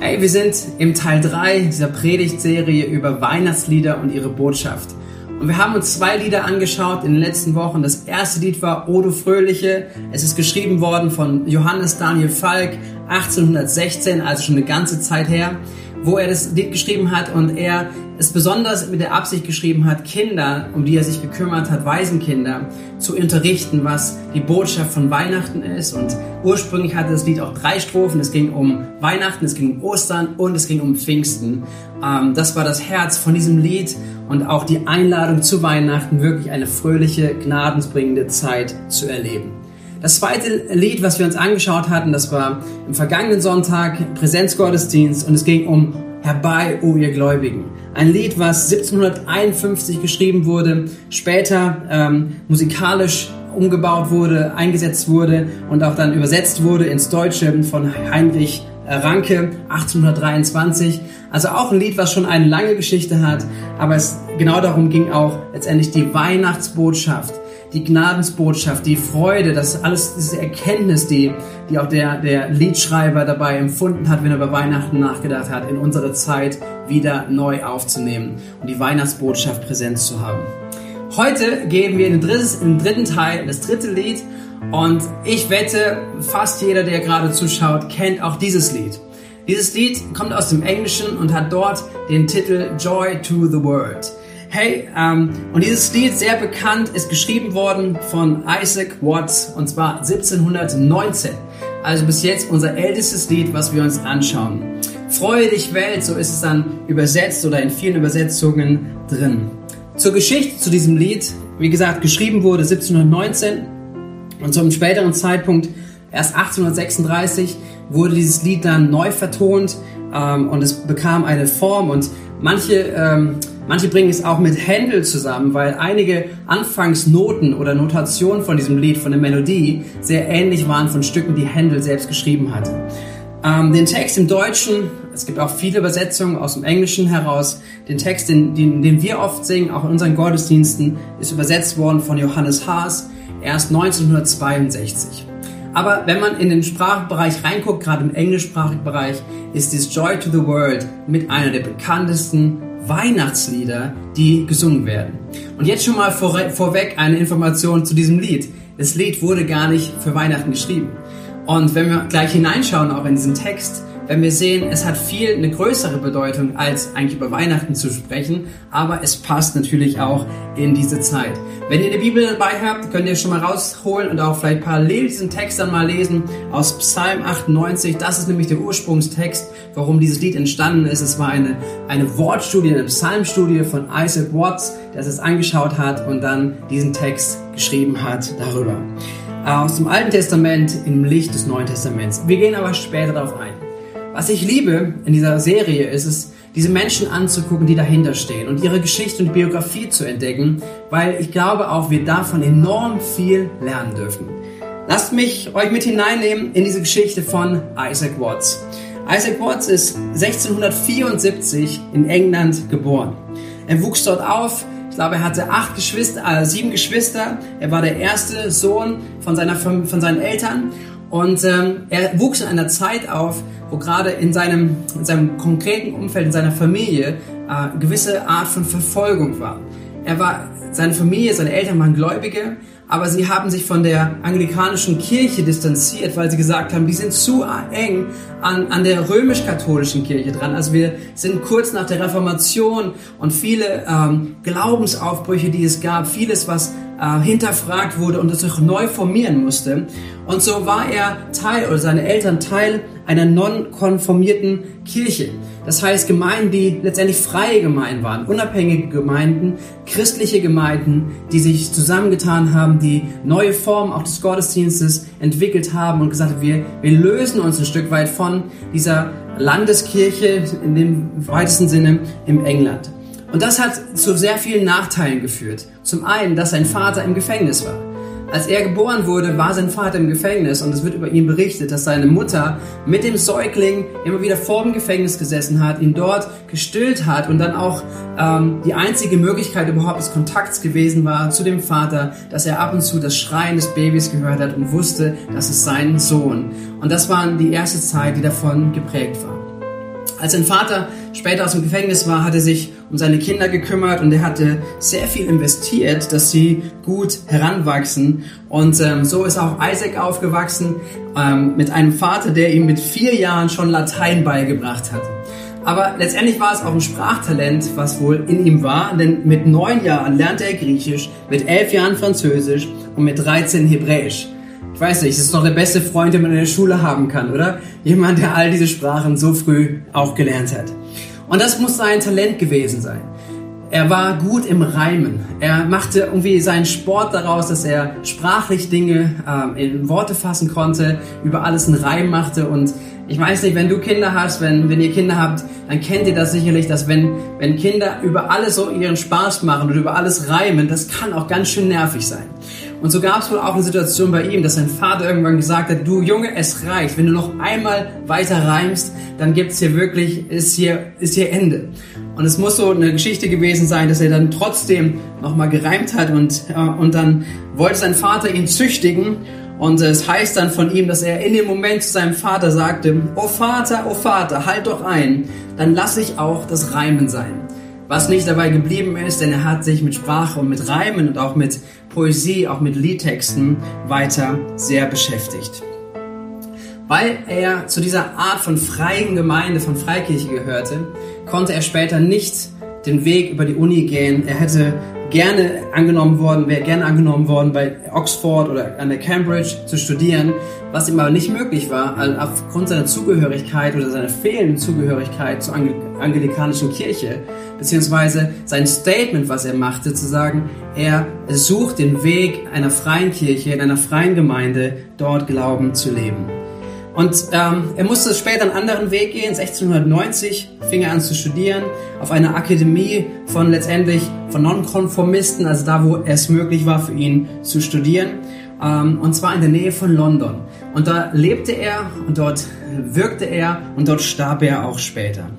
Hey, wir sind im Teil 3 dieser Predigtserie über Weihnachtslieder und ihre Botschaft. Und wir haben uns zwei Lieder angeschaut in den letzten Wochen. Das erste Lied war O du Fröhliche. Es ist geschrieben worden von Johannes Daniel Falk 1816, also schon eine ganze Zeit her wo er das Lied geschrieben hat und er es besonders mit der Absicht geschrieben hat, Kinder, um die er sich gekümmert hat, Waisenkinder, zu unterrichten, was die Botschaft von Weihnachten ist. Und ursprünglich hatte das Lied auch drei Strophen. Es ging um Weihnachten, es ging um Ostern und es ging um Pfingsten. Ähm, das war das Herz von diesem Lied und auch die Einladung zu Weihnachten, wirklich eine fröhliche, gnadensbringende Zeit zu erleben. Das zweite Lied, was wir uns angeschaut hatten, das war im vergangenen Sonntag Präsenzgottesdienst und es ging um Herbei, o ihr Gläubigen. Ein Lied, was 1751 geschrieben wurde, später ähm, musikalisch umgebaut wurde, eingesetzt wurde und auch dann übersetzt wurde ins Deutsche von Heinrich Ranke 1823. Also auch ein Lied, was schon eine lange Geschichte hat, aber es genau darum ging auch letztendlich die Weihnachtsbotschaft die Gnadensbotschaft, die Freude, das alles, diese Erkenntnis, die, die auch der, der Liedschreiber dabei empfunden hat, wenn er über Weihnachten nachgedacht hat, in unsere Zeit wieder neu aufzunehmen und die Weihnachtsbotschaft präsent zu haben. Heute gehen wir den, drittes, den dritten Teil, das dritte Lied und ich wette, fast jeder, der gerade zuschaut, kennt auch dieses Lied. Dieses Lied kommt aus dem Englischen und hat dort den Titel Joy to the World. Hey, ähm, und dieses Lied, sehr bekannt, ist geschrieben worden von Isaac Watts und zwar 1719. Also bis jetzt unser ältestes Lied, was wir uns anschauen. Freue dich Welt, so ist es dann übersetzt oder in vielen Übersetzungen drin. Zur Geschichte zu diesem Lied, wie gesagt, geschrieben wurde 1719 und zum späteren Zeitpunkt, erst 1836, wurde dieses Lied dann neu vertont ähm, und es bekam eine Form und manche ähm, Manche bringen es auch mit Händel zusammen, weil einige Anfangsnoten oder Notationen von diesem Lied, von der Melodie, sehr ähnlich waren von Stücken, die Händel selbst geschrieben hatte. Ähm, den Text im Deutschen, es gibt auch viele Übersetzungen aus dem Englischen heraus, den Text, den, den, den wir oft singen, auch in unseren Gottesdiensten, ist übersetzt worden von Johannes Haas erst 1962. Aber wenn man in den Sprachbereich reinguckt, gerade im englischsprachigen Bereich, ist dieses Joy to the World mit einer der bekanntesten Weihnachtslieder, die gesungen werden. Und jetzt schon mal vor, vorweg eine Information zu diesem Lied. Das Lied wurde gar nicht für Weihnachten geschrieben. Und wenn wir gleich hineinschauen, auch in diesen Text, wenn wir sehen, es hat viel eine größere Bedeutung, als eigentlich über Weihnachten zu sprechen, aber es passt natürlich auch in diese Zeit. Wenn ihr eine Bibel dabei habt, könnt ihr schon mal rausholen und auch vielleicht parallel diesen Text dann mal lesen aus Psalm 98. Das ist nämlich der Ursprungstext, warum dieses Lied entstanden ist. Es war eine, eine Wortstudie, eine Psalmstudie von Isaac Watts, der es angeschaut hat und dann diesen Text geschrieben hat darüber. Aus dem Alten Testament im Licht des Neuen Testaments. Wir gehen aber später darauf ein. Was ich liebe in dieser Serie ist es, diese Menschen anzugucken, die dahinter stehen und ihre Geschichte und Biografie zu entdecken, weil ich glaube auch, wir davon enorm viel lernen dürfen. Lasst mich euch mit hineinnehmen in diese Geschichte von Isaac Watts. Isaac Watts ist 1674 in England geboren. Er wuchs dort auf. Ich glaube, er hatte acht Geschwister, äh, sieben Geschwister. Er war der erste Sohn von, seiner, von seinen Eltern. Und ähm, er wuchs in einer Zeit auf, wo gerade in seinem, in seinem konkreten Umfeld, in seiner Familie, äh, gewisse Art von Verfolgung war. Er war, seine Familie, seine Eltern waren Gläubige, aber sie haben sich von der anglikanischen Kirche distanziert, weil sie gesagt haben, die sind zu eng an, an der römisch-katholischen Kirche dran. Also wir sind kurz nach der Reformation und viele ähm, Glaubensaufbrüche, die es gab, vieles, was äh, hinterfragt wurde und es sich neu formieren musste. Und so war er Teil oder seine Eltern Teil einer non-konformierten Kirche. Das heißt Gemeinden, die letztendlich freie Gemeinden waren, unabhängige Gemeinden, christliche Gemeinden, die sich zusammengetan haben, die neue Formen auch des Gottesdienstes entwickelt haben und gesagt haben, wir, wir lösen uns ein Stück weit von dieser Landeskirche in dem weitesten Sinne im England. Und das hat zu sehr vielen Nachteilen geführt. Zum einen, dass sein Vater im Gefängnis war. Als er geboren wurde, war sein Vater im Gefängnis und es wird über ihn berichtet, dass seine Mutter mit dem Säugling immer wieder vor dem Gefängnis gesessen hat, ihn dort gestillt hat und dann auch ähm, die einzige Möglichkeit überhaupt des Kontakts gewesen war zu dem Vater, dass er ab und zu das Schreien des Babys gehört hat und wusste, das ist sein Sohn. Und das war die erste Zeit, die davon geprägt war. Als sein Vater später aus dem Gefängnis war, hat er sich um seine Kinder gekümmert und er hatte sehr viel investiert, dass sie gut heranwachsen. Und ähm, so ist auch Isaac aufgewachsen ähm, mit einem Vater, der ihm mit vier Jahren schon Latein beigebracht hat. Aber letztendlich war es auch ein Sprachtalent, was wohl in ihm war, denn mit neun Jahren lernte er Griechisch, mit elf Jahren Französisch und mit 13 Hebräisch. Ich weiß nicht, das ist doch der beste Freund, den man in der Schule haben kann, oder? Jemand, der all diese Sprachen so früh auch gelernt hat. Und das muss sein Talent gewesen sein. Er war gut im Reimen. Er machte irgendwie seinen Sport daraus, dass er sprachlich Dinge äh, in Worte fassen konnte, über alles einen Reim machte. Und ich weiß nicht, wenn du Kinder hast, wenn, wenn ihr Kinder habt, dann kennt ihr das sicherlich, dass wenn, wenn Kinder über alles so ihren Spaß machen und über alles reimen, das kann auch ganz schön nervig sein. Und so gab es wohl auch eine Situation bei ihm, dass sein Vater irgendwann gesagt hat, du Junge, es reicht. Wenn du noch einmal weiter reimst, dann gibt's hier wirklich, ist hier, ist hier Ende. Und es muss so eine Geschichte gewesen sein, dass er dann trotzdem nochmal gereimt hat und, äh, und dann wollte sein Vater ihn züchtigen. Und es heißt dann von ihm, dass er in dem Moment zu seinem Vater sagte, Oh Vater, oh Vater, halt doch ein, dann lass ich auch das Reimen sein. Was nicht dabei geblieben ist, denn er hat sich mit Sprache und mit Reimen und auch mit Poesie, auch mit Liedtexten weiter sehr beschäftigt. Weil er zu dieser Art von freien Gemeinde, von Freikirche gehörte, konnte er später nicht den Weg über die Uni gehen. Er hätte gerne angenommen worden, wäre gerne angenommen worden, bei Oxford oder an der Cambridge zu studieren, was ihm aber nicht möglich war, aufgrund seiner Zugehörigkeit oder seiner fehlenden Zugehörigkeit zur anglikanischen Kirche, beziehungsweise sein Statement, was er machte, zu sagen, er sucht den Weg einer freien Kirche, in einer freien Gemeinde, dort Glauben zu leben. Und ähm, er musste später einen anderen Weg gehen. 1690 fing er an zu studieren auf einer Akademie von letztendlich von Nonkonformisten, also da, wo es möglich war für ihn zu studieren. Ähm, und zwar in der Nähe von London. Und da lebte er und dort wirkte er und dort starb er auch später.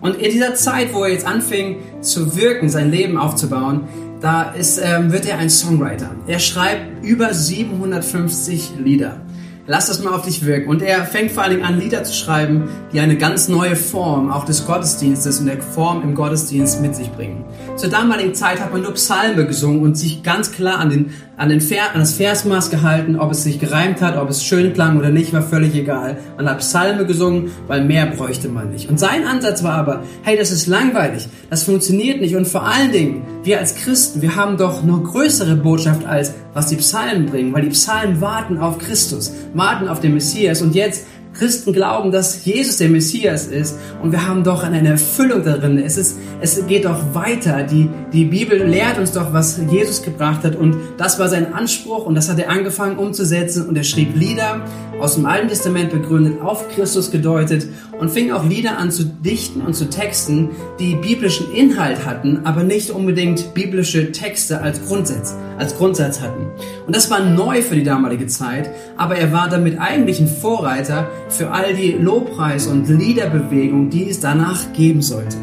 Und in dieser Zeit, wo er jetzt anfing zu wirken, sein Leben aufzubauen, da ist, ähm, wird er ein Songwriter. Er schreibt über 750 Lieder. Lass das mal auf dich wirken. Und er fängt vor allen Dingen an, Lieder zu schreiben, die eine ganz neue Form auch des Gottesdienstes und der Form im Gottesdienst mit sich bringen. Zur damaligen Zeit hat man nur Psalme gesungen und sich ganz klar an, den, an, den Ver, an das Versmaß gehalten. Ob es sich gereimt hat, ob es schön klang oder nicht, war völlig egal. Man hat Psalme gesungen, weil mehr bräuchte man nicht. Und sein Ansatz war aber, hey, das ist langweilig, das funktioniert nicht. Und vor allen Dingen, wir als Christen, wir haben doch noch größere Botschaft als was die Psalmen bringen, weil die Psalmen warten auf Christus, warten auf den Messias. Und jetzt Christen glauben, dass Jesus der Messias ist und wir haben doch eine Erfüllung darin. Es, ist, es geht doch weiter. Die, die Bibel lehrt uns doch, was Jesus gebracht hat und das war sein Anspruch und das hat er angefangen umzusetzen und er schrieb Lieder aus dem Alten Testament begründet, auf Christus gedeutet und fing auch Lieder an zu dichten und zu texten, die biblischen Inhalt hatten, aber nicht unbedingt biblische Texte als Grundsatz, als Grundsatz hatten. Und das war neu für die damalige Zeit, aber er war damit eigentlich ein Vorreiter für all die Lobpreis- und Liederbewegung, die es danach geben sollte.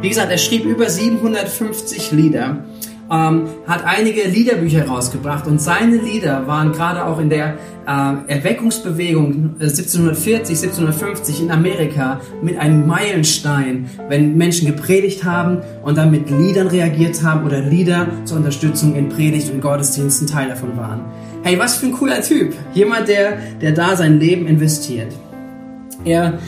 Wie gesagt, er schrieb über 750 Lieder, ähm, hat einige Liederbücher rausgebracht und seine Lieder waren gerade auch in der äh, Erweckungsbewegung 1740, äh, 1750 in Amerika mit einem Meilenstein, wenn Menschen gepredigt haben und dann mit Liedern reagiert haben oder Lieder zur Unterstützung in Predigt und Gottesdiensten Teil davon waren. Hey, was für ein cooler Typ. Jemand, der, der da sein Leben investiert. Er,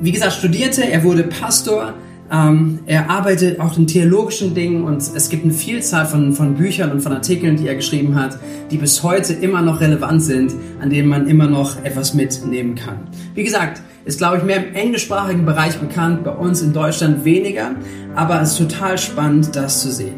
wie gesagt, studierte, er wurde Pastor, ähm, er arbeitet auch in theologischen Dingen und es gibt eine Vielzahl von, von Büchern und von Artikeln, die er geschrieben hat, die bis heute immer noch relevant sind, an denen man immer noch etwas mitnehmen kann. Wie gesagt, ist, glaube ich, mehr im englischsprachigen Bereich bekannt, bei uns in Deutschland weniger, aber es ist total spannend, das zu sehen.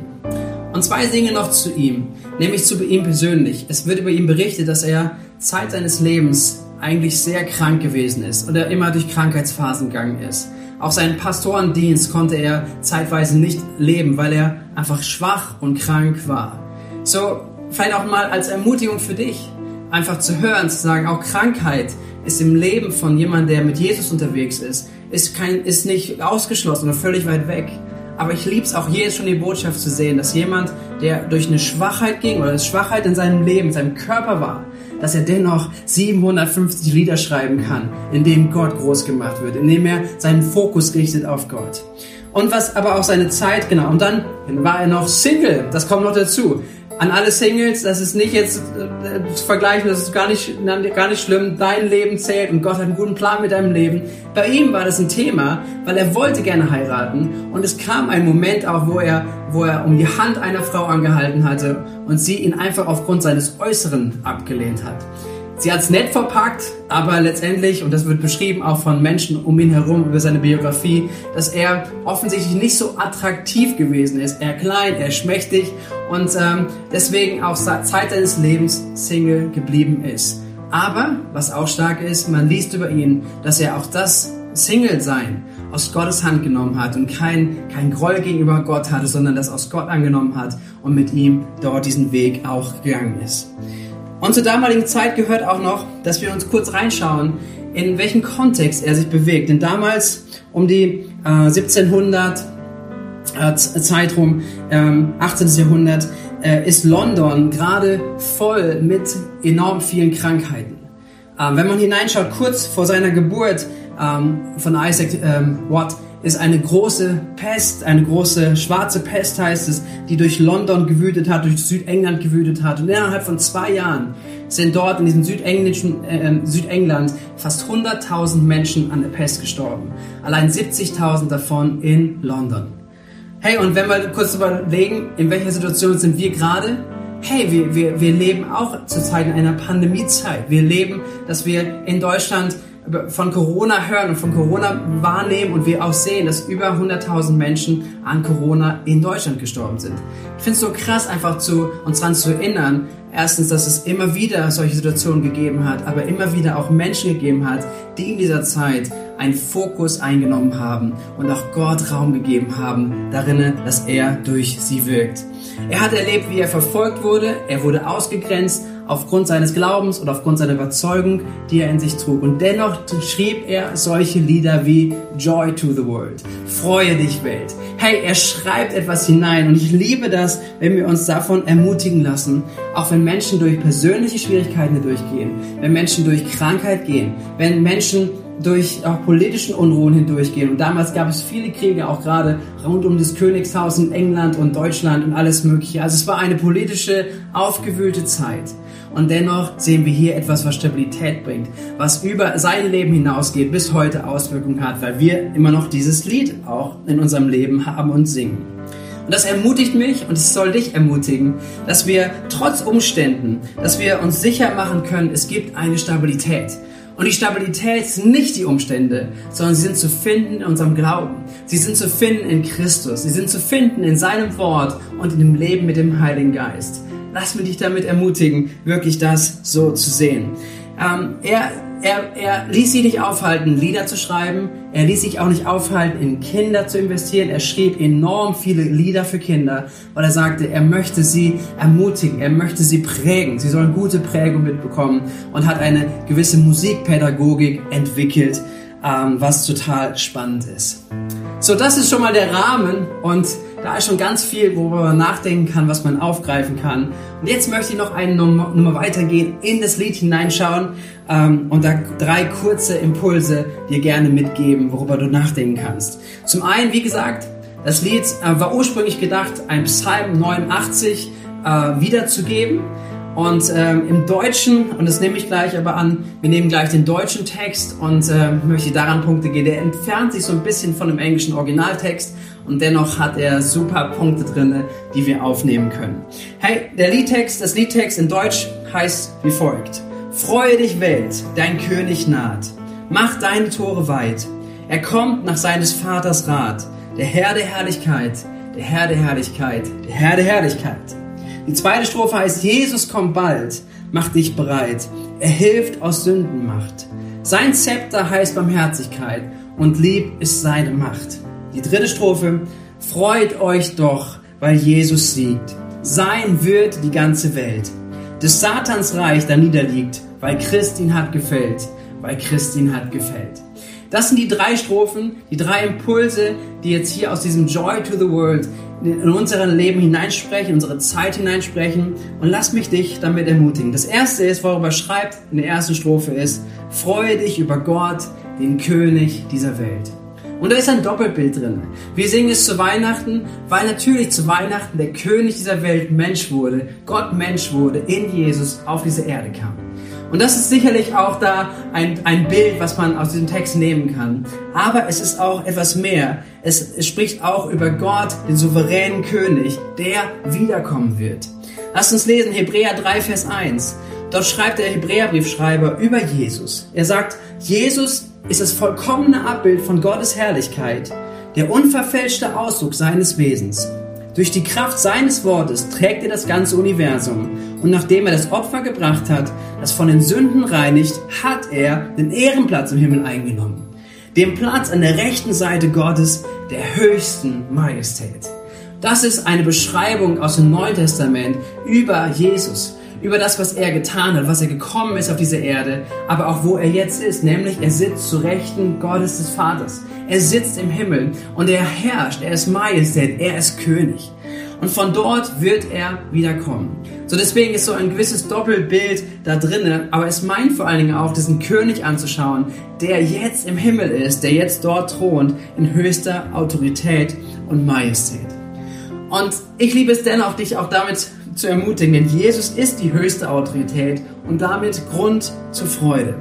Und zwei Dinge noch zu ihm, nämlich zu ihm persönlich. Es wird über ihn berichtet, dass er Zeit seines Lebens eigentlich sehr krank gewesen ist oder immer durch Krankheitsphasen gegangen ist. Auch seinen Pastorendienst konnte er zeitweise nicht leben, weil er einfach schwach und krank war. So, vielleicht auch mal als Ermutigung für dich, einfach zu hören, zu sagen, auch Krankheit ist im Leben von jemandem, der mit Jesus unterwegs ist, ist, kein, ist nicht ausgeschlossen oder völlig weit weg. Aber ich liebe es auch jetzt schon die Botschaft zu sehen, dass jemand, der durch eine Schwachheit ging oder eine Schwachheit in seinem Leben, in seinem Körper war, dass er dennoch 750 Lieder schreiben kann, in dem Gott groß gemacht wird, in dem er seinen Fokus richtet auf Gott. Und was aber auch seine Zeit, genau, und dann war er noch Single, das kommt noch dazu an alle Singles, das ist nicht jetzt äh, zu vergleichen, das ist gar nicht, gar nicht schlimm. Dein Leben zählt und Gott hat einen guten Plan mit deinem Leben. Bei ihm war das ein Thema, weil er wollte gerne heiraten und es kam ein Moment auch, wo er, wo er um die Hand einer Frau angehalten hatte und sie ihn einfach aufgrund seines Äußeren abgelehnt hat. Sie hat es nett verpackt, aber letztendlich, und das wird beschrieben auch von Menschen um ihn herum über seine Biografie, dass er offensichtlich nicht so attraktiv gewesen ist. Er klein, er schmächtig und ähm, deswegen auch Zeit seines Lebens Single geblieben ist. Aber, was auch stark ist, man liest über ihn, dass er auch das Single-Sein aus Gottes Hand genommen hat und kein, kein Groll gegenüber Gott hatte, sondern das aus Gott angenommen hat und mit ihm dort diesen Weg auch gegangen ist. Und zur damaligen Zeit gehört auch noch, dass wir uns kurz reinschauen, in welchem Kontext er sich bewegt. Denn damals um die äh, 1700 äh, Zeitraum, ähm, 18. Jahrhundert, äh, ist London gerade voll mit enorm vielen Krankheiten. Ähm, wenn man hineinschaut, kurz vor seiner Geburt ähm, von Isaac ähm, Watt, ist eine große Pest, eine große schwarze Pest heißt es, die durch London gewütet hat, durch Südengland gewütet hat. Und innerhalb von zwei Jahren sind dort in diesem südenglischen äh, Südengland fast 100.000 Menschen an der Pest gestorben. Allein 70.000 davon in London. Hey, und wenn wir kurz überlegen, in welcher Situation sind wir gerade? Hey, wir, wir, wir leben auch zurzeit in einer Pandemiezeit. Wir leben, dass wir in Deutschland von Corona hören und von Corona wahrnehmen und wir auch sehen, dass über 100.000 Menschen an Corona in Deutschland gestorben sind. Ich finde es so krass, einfach zu uns daran zu erinnern, erstens, dass es immer wieder solche Situationen gegeben hat, aber immer wieder auch Menschen gegeben hat, die in dieser Zeit einen Fokus eingenommen haben und auch Gott Raum gegeben haben, darin, dass er durch sie wirkt. Er hat erlebt, wie er verfolgt wurde, er wurde ausgegrenzt aufgrund seines Glaubens oder aufgrund seiner Überzeugung, die er in sich trug. Und dennoch schrieb er solche Lieder wie Joy to the World, Freue dich Welt. Hey, er schreibt etwas hinein und ich liebe das, wenn wir uns davon ermutigen lassen, auch wenn Menschen durch persönliche Schwierigkeiten durchgehen, wenn Menschen durch Krankheit gehen, wenn Menschen durch auch politischen Unruhen hindurchgehen. Und damals gab es viele Kriege, auch gerade rund um das Königshaus in England und Deutschland und alles Mögliche. Also es war eine politische, aufgewühlte Zeit. Und dennoch sehen wir hier etwas, was Stabilität bringt, was über sein Leben hinausgeht, bis heute Auswirkungen hat, weil wir immer noch dieses Lied auch in unserem Leben haben und singen. Und das ermutigt mich und es soll dich ermutigen, dass wir trotz Umständen, dass wir uns sicher machen können, es gibt eine Stabilität. Und die Stabilität sind nicht die Umstände, sondern sie sind zu finden in unserem Glauben. Sie sind zu finden in Christus. Sie sind zu finden in seinem Wort und in dem Leben mit dem Heiligen Geist. Lass mich dich damit ermutigen, wirklich das so zu sehen. Ähm, er, er, er ließ sich nicht aufhalten, Lieder zu schreiben. Er ließ sich auch nicht aufhalten, in Kinder zu investieren. Er schrieb enorm viele Lieder für Kinder, weil er sagte, er möchte sie ermutigen, er möchte sie prägen. Sie sollen gute Prägung mitbekommen und hat eine gewisse Musikpädagogik entwickelt, ähm, was total spannend ist. So, das ist schon mal der Rahmen und da ist schon ganz viel, worüber man nachdenken kann, was man aufgreifen kann. Und jetzt möchte ich noch eine Nummer, weitergehen, in das Lied hineinschauen ähm, und da drei kurze Impulse dir gerne mitgeben, worüber du nachdenken kannst. Zum einen, wie gesagt, das Lied äh, war ursprünglich gedacht, ein Psalm 89 äh, wiederzugeben. Und ähm, im Deutschen, und das nehme ich gleich aber an, wir nehmen gleich den deutschen Text und äh, möchte daran Punkte geben. Der entfernt sich so ein bisschen von dem englischen Originaltext und dennoch hat er super Punkte drin, die wir aufnehmen können. Hey, der Liedtext, das Liedtext in Deutsch heißt wie folgt. Freue dich Welt, dein König naht. Mach deine Tore weit. Er kommt nach seines Vaters Rat. Der Herr der Herrlichkeit, der Herr der Herrlichkeit, der Herr der Herrlichkeit. Die zweite Strophe heißt, Jesus kommt bald, mach dich bereit. Er hilft aus Sündenmacht. Sein Zepter heißt Barmherzigkeit und lieb ist seine Macht. Die dritte Strophe. Freut euch doch, weil Jesus siegt. Sein wird die ganze Welt. Des Satans Reich da niederliegt, weil Christ ihn hat gefällt. Weil Christ ihn hat gefällt. Das sind die drei Strophen, die drei Impulse, die jetzt hier aus diesem Joy to the World in unser Leben hineinsprechen, in unsere Zeit hineinsprechen. Und lass mich dich damit ermutigen. Das erste ist, worüber schreibt in der ersten Strophe ist, freue dich über Gott, den König dieser Welt. Und da ist ein Doppelbild drin. Wir singen es zu Weihnachten, weil natürlich zu Weihnachten der König dieser Welt Mensch wurde, Gott Mensch wurde, in Jesus auf diese Erde kam. Und das ist sicherlich auch da ein, ein Bild, was man aus diesem Text nehmen kann. Aber es ist auch etwas mehr. Es, es spricht auch über Gott, den souveränen König, der wiederkommen wird. Lasst uns lesen Hebräer 3, Vers 1. Dort schreibt der Hebräerbriefschreiber über Jesus. Er sagt, Jesus ist das vollkommene Abbild von Gottes Herrlichkeit, der unverfälschte Ausdruck seines Wesens. Durch die Kraft seines Wortes trägt er das ganze Universum. Und nachdem er das Opfer gebracht hat, das von den Sünden reinigt, hat er den Ehrenplatz im Himmel eingenommen. Den Platz an der rechten Seite Gottes, der höchsten Majestät. Das ist eine Beschreibung aus dem Neuen Testament über Jesus über das, was er getan hat, was er gekommen ist auf diese Erde, aber auch wo er jetzt ist, nämlich er sitzt zu Rechten Gottes des Vaters. Er sitzt im Himmel und er herrscht, er ist Majestät, er ist König. Und von dort wird er wiederkommen. So deswegen ist so ein gewisses Doppelbild da drinnen, aber es meint vor allen Dingen auch, diesen König anzuschauen, der jetzt im Himmel ist, der jetzt dort thront in höchster Autorität und Majestät. Und ich liebe es dennoch, dich auch damit zu ermutigen, denn Jesus ist die höchste Autorität und damit Grund zur Freude.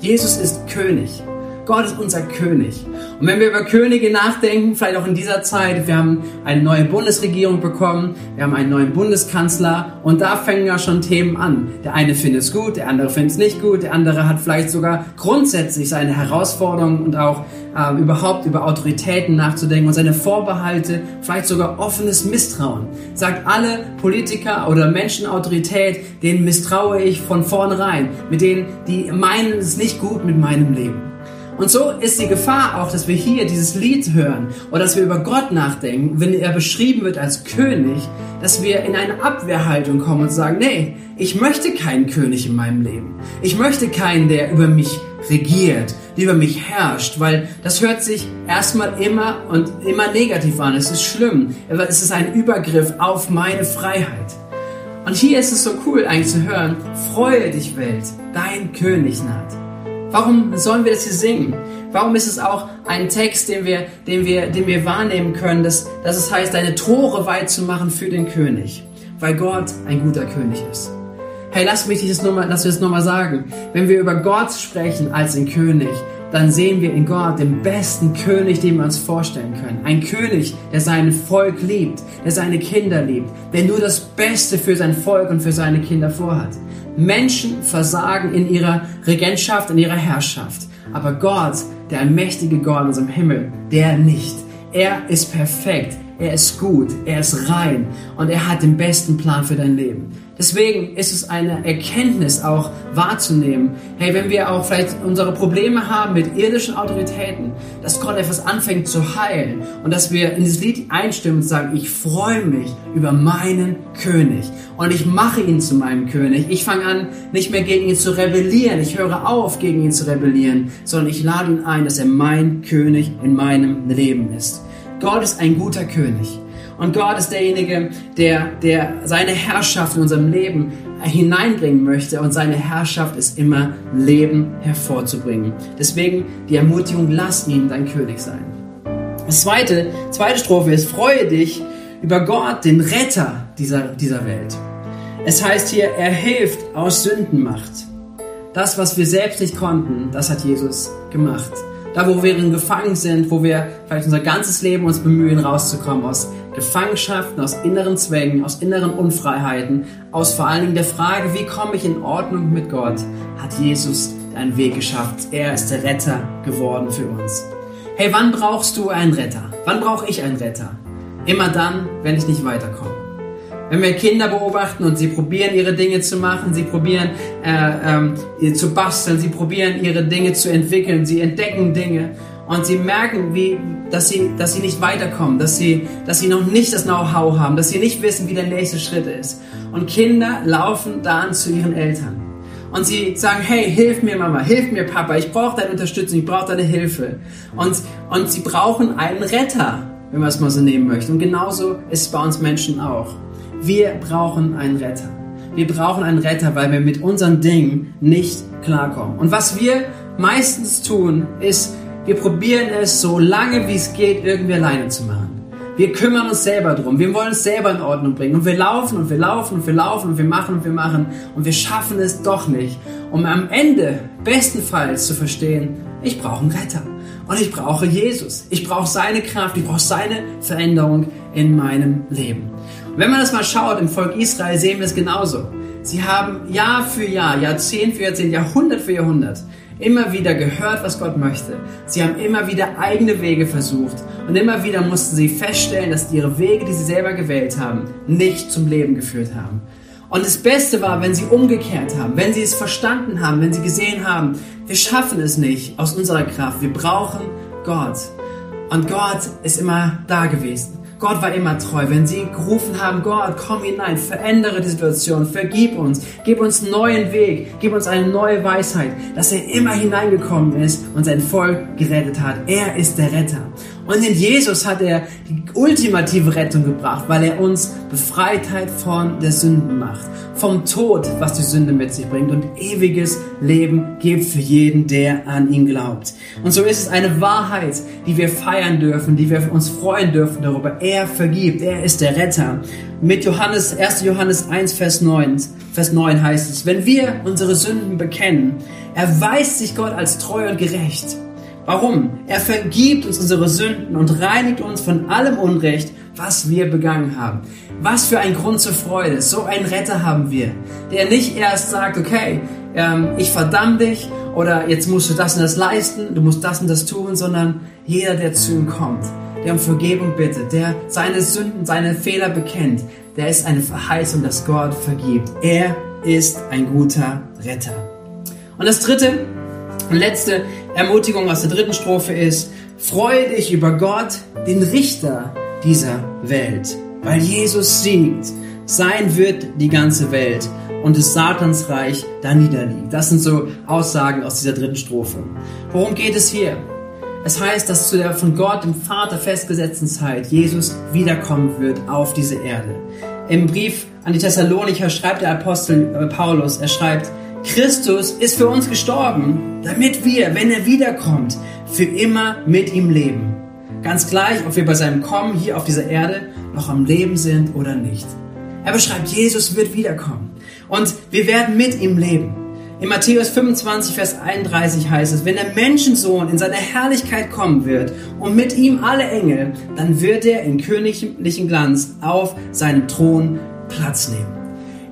Jesus ist König. Gott ist unser König. Und wenn wir über Könige nachdenken, vielleicht auch in dieser Zeit, wir haben eine neue Bundesregierung bekommen, wir haben einen neuen Bundeskanzler und da fangen ja schon Themen an. Der eine findet es gut, der andere findet es nicht gut, der andere hat vielleicht sogar grundsätzlich seine Herausforderungen und auch äh, überhaupt über Autoritäten nachzudenken und seine Vorbehalte, vielleicht sogar offenes Misstrauen. Sagt alle Politiker oder Menschenautorität, denen misstraue ich von vornherein, mit denen, die meinen es nicht gut mit meinem Leben. Und so ist die Gefahr auch, dass wir hier dieses Lied hören oder dass wir über Gott nachdenken, wenn er beschrieben wird als König, dass wir in eine Abwehrhaltung kommen und sagen, nee, ich möchte keinen König in meinem Leben. Ich möchte keinen, der über mich regiert, der über mich herrscht, weil das hört sich erstmal immer und immer negativ an. Es ist schlimm. Es ist ein Übergriff auf meine Freiheit. Und hier ist es so cool eigentlich zu hören, freue dich Welt, dein König naht. Warum sollen wir das hier singen? Warum ist es auch ein Text, den wir, den wir, den wir wahrnehmen können, dass, dass es heißt, deine Tore weit zu machen für den König? Weil Gott ein guter König ist. Hey, lass mich das nochmal, sagen. Wenn wir über Gott sprechen als den König, dann sehen wir in Gott den besten König, den wir uns vorstellen können. Ein König, der sein Volk liebt, der seine Kinder liebt, der nur das Beste für sein Volk und für seine Kinder vorhat. Menschen versagen in ihrer Regentschaft, in ihrer Herrschaft. Aber Gott, der allmächtige Gott in unserem Himmel, der nicht. Er ist perfekt, er ist gut, er ist rein und er hat den besten Plan für dein Leben. Deswegen ist es eine Erkenntnis auch wahrzunehmen, hey, wenn wir auch vielleicht unsere Probleme haben mit irdischen Autoritäten, dass Gott etwas anfängt zu heilen und dass wir in dieses Lied einstimmen und sagen, ich freue mich über meinen König und ich mache ihn zu meinem König. Ich fange an, nicht mehr gegen ihn zu rebellieren. Ich höre auf, gegen ihn zu rebellieren, sondern ich lade ihn ein, dass er mein König in meinem Leben ist. Gott ist ein guter König. Und Gott ist derjenige, der, der seine Herrschaft in unserem Leben hineinbringen möchte. Und seine Herrschaft ist immer Leben hervorzubringen. Deswegen die Ermutigung, lass ihn dein König sein. Das zweite, zweite Strophe ist, freue dich über Gott, den Retter dieser, dieser Welt. Es heißt hier, er hilft aus Sündenmacht. Das, was wir selbst nicht konnten, das hat Jesus gemacht. Da, wo wir gefangen sind, wo wir vielleicht unser ganzes Leben uns bemühen, rauszukommen aus Gefangenschaften, aus inneren Zwängen, aus inneren Unfreiheiten, aus vor allen Dingen der Frage, wie komme ich in Ordnung mit Gott, hat Jesus einen Weg geschafft. Er ist der Retter geworden für uns. Hey, wann brauchst du einen Retter? Wann brauche ich einen Retter? Immer dann, wenn ich nicht weiterkomme. Wenn wir Kinder beobachten und sie probieren ihre Dinge zu machen, sie probieren äh, äh, zu basteln, sie probieren ihre Dinge zu entwickeln, sie entdecken Dinge und sie merken, wie, dass, sie, dass sie nicht weiterkommen, dass sie, dass sie noch nicht das Know-how haben, dass sie nicht wissen, wie der nächste Schritt ist. Und Kinder laufen dann zu ihren Eltern. und sie sagen, hey, hilf mir Mama, hilf mir Papa, ich brauche deine Unterstützung, ich brauche deine Hilfe. Und, und sie brauchen einen Retter, wenn man es mal so nehmen möchte. Und genauso ist es bei uns Menschen auch. Wir brauchen einen Retter. Wir brauchen einen Retter, weil wir mit unseren Dingen nicht klarkommen. Und was wir meistens tun, ist, wir probieren es so lange wie es geht irgendwie alleine zu machen. Wir kümmern uns selber drum. Wir wollen es selber in Ordnung bringen. Und wir laufen und wir laufen und wir laufen und wir machen und wir machen und wir schaffen es doch nicht. Um am Ende bestenfalls zu verstehen, ich brauche einen Retter. Und ich brauche Jesus. Ich brauche seine Kraft. Ich brauche seine Veränderung in meinem Leben. Und wenn man das mal schaut, im Volk Israel sehen wir es genauso. Sie haben Jahr für Jahr, Jahrzehnt für Jahrzehnt, Jahrhundert für Jahrhundert immer wieder gehört, was Gott möchte. Sie haben immer wieder eigene Wege versucht und immer wieder mussten sie feststellen, dass ihre Wege, die sie selber gewählt haben, nicht zum Leben geführt haben. Und das Beste war, wenn sie umgekehrt haben, wenn sie es verstanden haben, wenn sie gesehen haben, wir schaffen es nicht aus unserer Kraft, wir brauchen Gott. Und Gott ist immer da gewesen. Gott war immer treu. Wenn sie gerufen haben, Gott, komm hinein, verändere die Situation, vergib uns, gib uns einen neuen Weg, gib uns eine neue Weisheit, dass er immer hineingekommen ist und sein Volk gerettet hat. Er ist der Retter. Und in Jesus hat er die ultimative Rettung gebracht, weil er uns Befreitheit von der Sünden macht, vom Tod, was die Sünde mit sich bringt und ewiges Leben gibt für jeden, der an ihn glaubt. Und so ist es eine Wahrheit, die wir feiern dürfen, die wir uns freuen dürfen darüber. Er vergibt, er ist der Retter. Mit Johannes, 1. Johannes 1, Vers 9, Vers 9 heißt es, wenn wir unsere Sünden bekennen, erweist sich Gott als treu und gerecht Warum? Er vergibt uns unsere Sünden und reinigt uns von allem Unrecht, was wir begangen haben. Was für ein Grund zur Freude. So einen Retter haben wir, der nicht erst sagt, okay, ähm, ich verdamm dich oder jetzt musst du das und das leisten, du musst das und das tun, sondern jeder, der zu ihm kommt, der um Vergebung bittet, der seine Sünden, seine Fehler bekennt, der ist eine Verheißung, dass Gott vergibt. Er ist ein guter Retter. Und das dritte, und letzte Ermutigung aus der dritten Strophe ist, freue dich über Gott, den Richter dieser Welt. Weil Jesus siegt, sein wird die ganze Welt und des Satans Reich da niederliegt. Das sind so Aussagen aus dieser dritten Strophe. Worum geht es hier? Es heißt, dass zu der von Gott, dem Vater festgesetzten Zeit, Jesus wiederkommen wird auf diese Erde. Im Brief an die Thessalonicher schreibt der Apostel äh, Paulus, er schreibt, Christus ist für uns gestorben, damit wir, wenn er wiederkommt, für immer mit ihm leben. Ganz gleich, ob wir bei seinem Kommen hier auf dieser Erde noch am Leben sind oder nicht. Er beschreibt, Jesus wird wiederkommen und wir werden mit ihm leben. In Matthäus 25, Vers 31 heißt es, wenn der Menschensohn in seiner Herrlichkeit kommen wird und mit ihm alle Engel, dann wird er in königlichen Glanz auf seinem Thron Platz nehmen.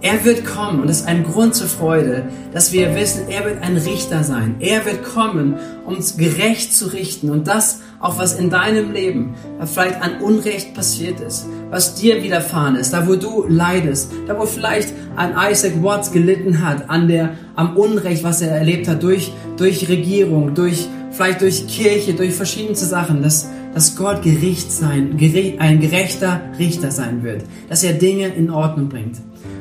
Er wird kommen und das ist ein Grund zur Freude, dass wir wissen, er wird ein Richter sein. Er wird kommen, um uns gerecht zu richten und das auch was in deinem Leben vielleicht an Unrecht passiert ist, was dir widerfahren ist, da wo du leidest, da wo vielleicht ein Isaac Watts gelitten hat an der, am Unrecht, was er erlebt hat durch, durch Regierung, durch, vielleicht durch Kirche, durch verschiedene Sachen, dass, dass Gott Gericht sein, ein gerechter Richter sein wird, dass er Dinge in Ordnung bringt.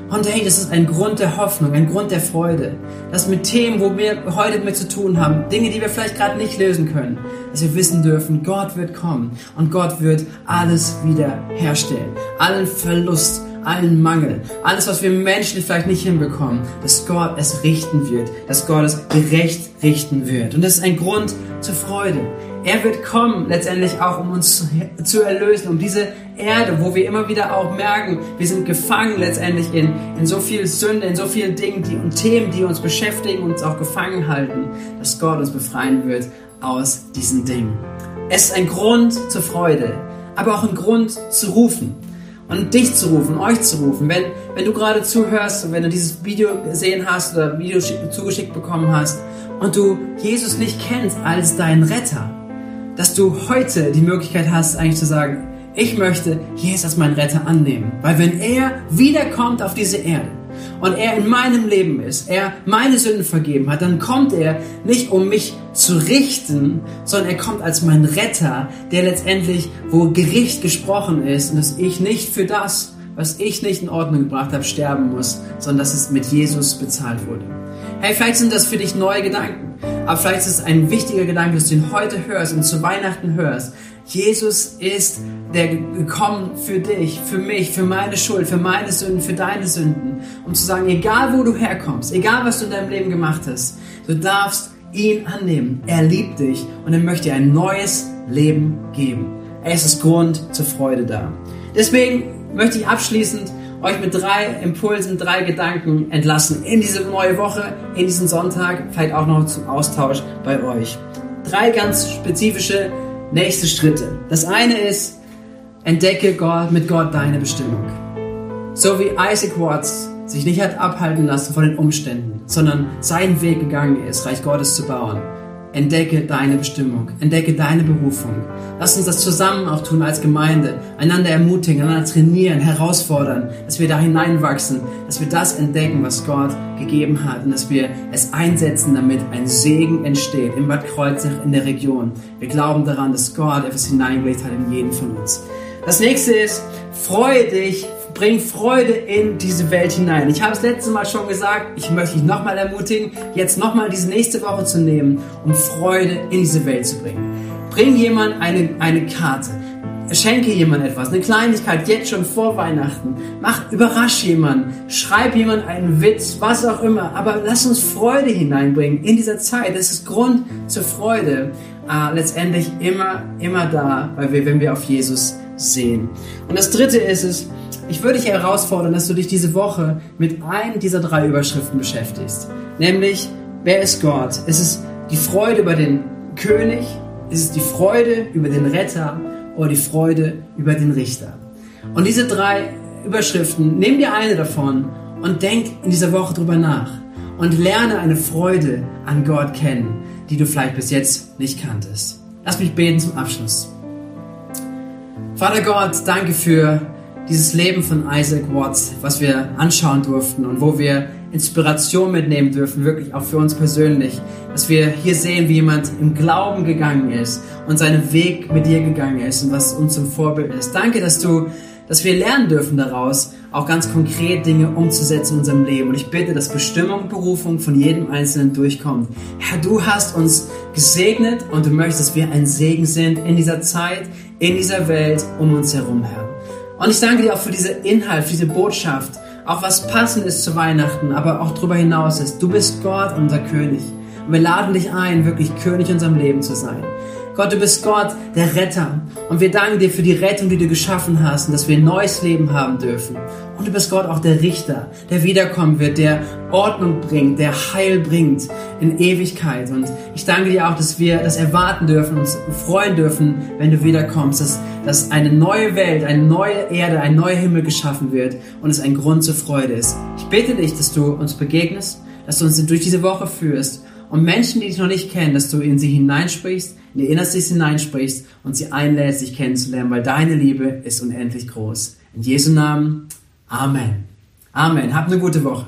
Und hey, das ist ein Grund der Hoffnung, ein Grund der Freude. Dass mit Themen, wo wir heute mit zu tun haben, Dinge, die wir vielleicht gerade nicht lösen können, dass wir wissen dürfen, Gott wird kommen und Gott wird alles wieder herstellen. Allen Verlust, allen Mangel, alles, was wir menschlich vielleicht nicht hinbekommen, dass Gott es richten wird, dass Gott es gerecht richten wird. Und das ist ein Grund zur Freude. Er wird kommen, letztendlich auch, um uns zu erlösen, um diese Erde, wo wir immer wieder auch merken, wir sind gefangen letztendlich in, in so viel Sünde, in so vielen Dingen die, und Themen, die uns beschäftigen und uns auch gefangen halten, dass Gott uns befreien wird aus diesen Dingen. Es ist ein Grund zur Freude, aber auch ein Grund zu rufen und dich zu rufen, euch zu rufen. Wenn, wenn du gerade zuhörst und wenn du dieses Video gesehen hast oder Video zugeschickt bekommen hast und du Jesus nicht kennst als deinen Retter, dass du heute die Möglichkeit hast, eigentlich zu sagen, ich möchte Jesus als meinen Retter annehmen. Weil wenn er wiederkommt auf diese Erde und er in meinem Leben ist, er meine Sünden vergeben hat, dann kommt er nicht, um mich zu richten, sondern er kommt als mein Retter, der letztendlich, wo Gericht gesprochen ist und dass ich nicht für das, was ich nicht in Ordnung gebracht habe, sterben muss, sondern dass es mit Jesus bezahlt wurde. Hey, vielleicht sind das für dich neue Gedanken, aber vielleicht ist es ein wichtiger Gedanke, dass du ihn heute hörst und zu Weihnachten hörst. Jesus ist der gekommen für dich, für mich, für meine Schuld, für meine Sünden, für deine Sünden, um zu sagen, egal wo du herkommst, egal was du in deinem Leben gemacht hast, du darfst ihn annehmen. Er liebt dich und er möchte dir ein neues Leben geben. Es ist Grund zur Freude da. Deswegen möchte ich abschließend euch mit drei Impulsen, drei Gedanken entlassen in diese neue Woche, in diesen Sonntag, vielleicht auch noch zum Austausch bei euch. Drei ganz spezifische nächste Schritte. Das eine ist, entdecke Gott, mit Gott deine Bestimmung. So wie Isaac Watts sich nicht hat abhalten lassen von den Umständen, sondern seinen Weg gegangen ist, Reich Gottes zu bauen Entdecke deine Bestimmung, entdecke deine Berufung. Lass uns das zusammen auch tun als Gemeinde, einander ermutigen, einander trainieren, herausfordern, dass wir da hineinwachsen, dass wir das entdecken, was Gott gegeben hat und dass wir es einsetzen, damit ein Segen entsteht in Bad Kreuznach in der Region. Wir glauben daran, dass Gott etwas hineingelegt hat in jeden von uns. Das nächste ist, freue dich Bring Freude in diese Welt hinein. Ich habe es letzte Mal schon gesagt, ich möchte dich nochmal ermutigen, jetzt nochmal diese nächste Woche zu nehmen, um Freude in diese Welt zu bringen. Bring jemand eine, eine Karte. Schenke jemand etwas, eine Kleinigkeit, jetzt schon vor Weihnachten. Mach, überrasch jemanden, schreib jemand einen Witz, was auch immer. Aber lass uns Freude hineinbringen in dieser Zeit. Das ist Grund zur Freude. Äh, letztendlich immer, immer da, weil wir, wenn wir auf Jesus sehen. Und das dritte ist es, ich würde dich herausfordern, dass du dich diese Woche mit einem dieser drei Überschriften beschäftigst. Nämlich, wer ist Gott? Ist es die Freude über den König? Ist es die Freude über den Retter? Oder die Freude über den Richter? Und diese drei Überschriften, nimm dir eine davon und denk in dieser Woche drüber nach. Und lerne eine Freude an Gott kennen, die du vielleicht bis jetzt nicht kanntest. Lass mich beten zum Abschluss. Vater Gott, danke für dieses Leben von Isaac Watts, was wir anschauen durften und wo wir Inspiration mitnehmen dürfen, wirklich auch für uns persönlich, dass wir hier sehen, wie jemand im Glauben gegangen ist und seinen Weg mit dir gegangen ist und was uns zum Vorbild ist. Danke, dass du, dass wir lernen dürfen daraus, auch ganz konkret Dinge umzusetzen in unserem Leben. Und ich bitte, dass Bestimmung und Berufung von jedem Einzelnen durchkommt. Herr, du hast uns gesegnet und du möchtest, dass wir ein Segen sind in dieser Zeit, in dieser Welt um uns herum, Herr. Und ich danke dir auch für diese Inhalt, für diese Botschaft, auch was passend ist zu Weihnachten, aber auch darüber hinaus ist. Du bist Gott, unser König. Und wir laden dich ein, wirklich König in unserem Leben zu sein. Gott, du bist Gott, der Retter. Und wir danken dir für die Rettung, die du geschaffen hast und dass wir ein neues Leben haben dürfen. Und du bist Gott auch der Richter, der wiederkommen wird, der Ordnung bringt, der Heil bringt in Ewigkeit. Und ich danke dir auch, dass wir das erwarten dürfen, uns freuen dürfen, wenn du wiederkommst, dass, dass eine neue Welt, eine neue Erde, ein neuer Himmel geschaffen wird und es ein Grund zur Freude ist. Ich bitte dich, dass du uns begegnest, dass du uns durch diese Woche führst und Menschen, die dich noch nicht kennen, dass du in sie hineinsprichst, in ihr Innerstes hineinsprichst und sie einlädst, dich kennenzulernen, weil deine Liebe ist unendlich groß. In Jesu Namen, Amen. Amen. Habt eine gute Woche.